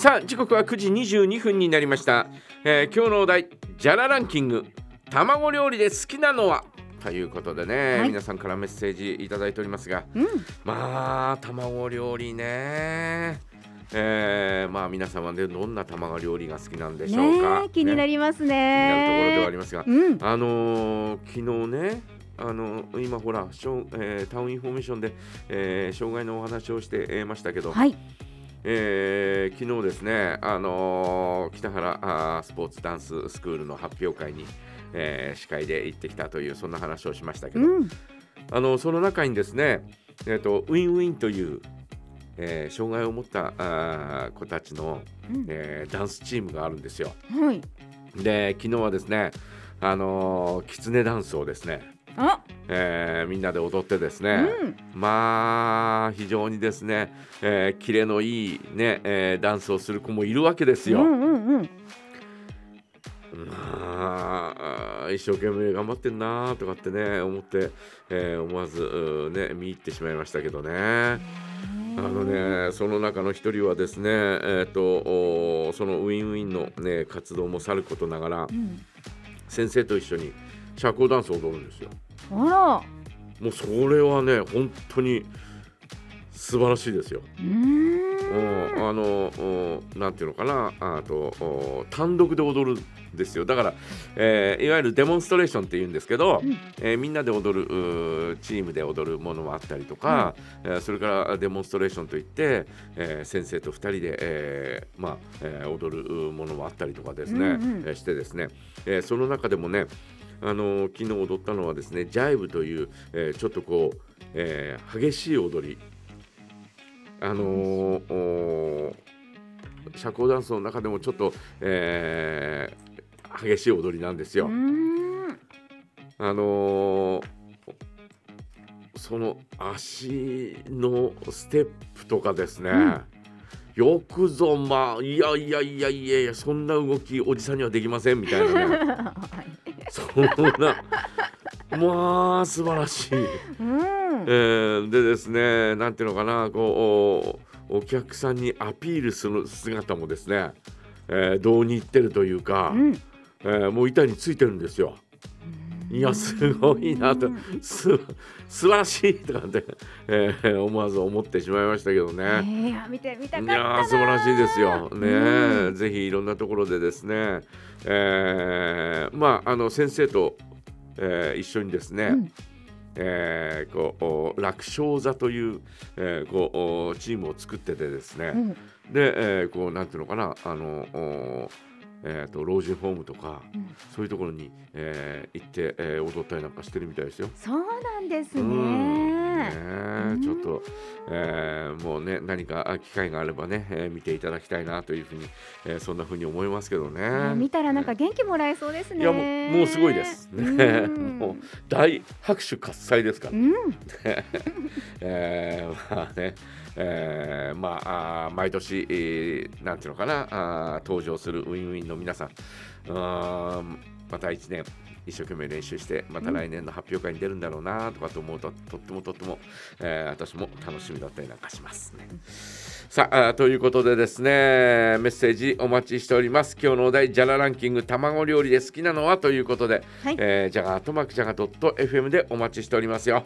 さあ時刻は9時22分になりました、えー今日のお題ジャラランキング。卵料理で好きなのは？ということでね、はい。皆さんからメッセージいただいておりますが。うん、まあ卵料理ね。えーまあ皆様でどんな卵料理が好きなんでしょうか、ねえ気になねります気になるところではあね。りますが。うん、あのー昨日ねあの今ほら、えータウンインフォメーションで、えー障害のお話をしてえーましたけど、はい、えー昨日ですね、あのー北原スポーツダンススクールの発表会に、えー司会で行ってきたというそんな話をしましたけど、うん、あのその中にですね、えー、とウィンウィンという、えー障害を持ったあー子たちの、うん。えーダンスチームがあるんですよ。はい、で昨日はですね、あのーキツネダンスをですね、あ、えーみんなで踊ってですね、うん、まあ非常にですね、えーキレのいいね、えーダンスをする子もいるわけですよ。うん、うん、うん、まあ一生懸命頑張ってんなとかってね思って、えー思わずね見入ってしまいましたけどね。あのねその中の一人はですねえっ、とおそのウィンウィンのね活動もさることながらうん、先生と一緒に社交ダンスを踊るんですよ。あもうそれはね本当に素晴らしいですよ。ら、うーん、うんあのうんなんていうのかな。あとお単独で踊るんですよ。だから、えーいわゆるデモンストレーションっていうんですけど、うん。えーみんなで踊るチームで踊るものもあったりとか、えーそれからデモンストレーションといって、えー先生と2人で、えーまあえー踊るうものもあったりとかですね、うんうん。えーしてですね、えーその中でもねあのー昨日踊ったのはですねジャイブという、えーちょっとこう、えー激しい踊り。あのー社交ダンスの中でもちょっと、えー激しい踊りなんですよ。あのーその足のステップとかですね、うん。よくぞまあいやいやいやいやいやそんな動きおじさんにはできませんみたいなね。はい、そんなまあ素晴らしい。うんえ、ーでですね、なんていうのかな、こうおお客さんにアピールする姿もですね、えー、どうに言ってるというか、うん、えーもう板についてるんですよ。いや、すごいなと、す素晴らしいとかって、えー思わず思ってしまいましたけどえね。ー、いや見てみたかったないやー素晴らしいですよ。ねえ、うんぜひいろんなところでですね、えーまああの先生と、えー一緒にですね、うん。えーこうお楽勝座という、えーこうおチームを作っててですね、うん、で、えーこうなんていうのかなあのおえー、と老人ホームとかうん。そういうところに、えー行って、えー踊ったりなんかしてるみたいですよ。そうなんですね。うん。ねちょっと、えーもうね何か機会があればね、えー見ていただきたいなというふうに、えーそんなふうに思いますけどね。ね見たらなんかね。元気もらえそうですね。いやもうもうすごいです。ねうん。もう大拍手喝采ですから。う。ん、えーまあね、えーまああー毎年、えーなんていうのかな。あー登場するウィンウィンの皆さん。あーまた1年一生懸命練習してまた来年の発表会に出るんだろうなとかと思うと、とってもとっても、えー私も楽しみだったりなんかしますね。さあということでですねメッセージお待ちしております。今日のお題ジャラランキング卵料理で好きなのは？ということで、はい。えー、ジャガートマークジャガ .fm でお待ちしておりますよ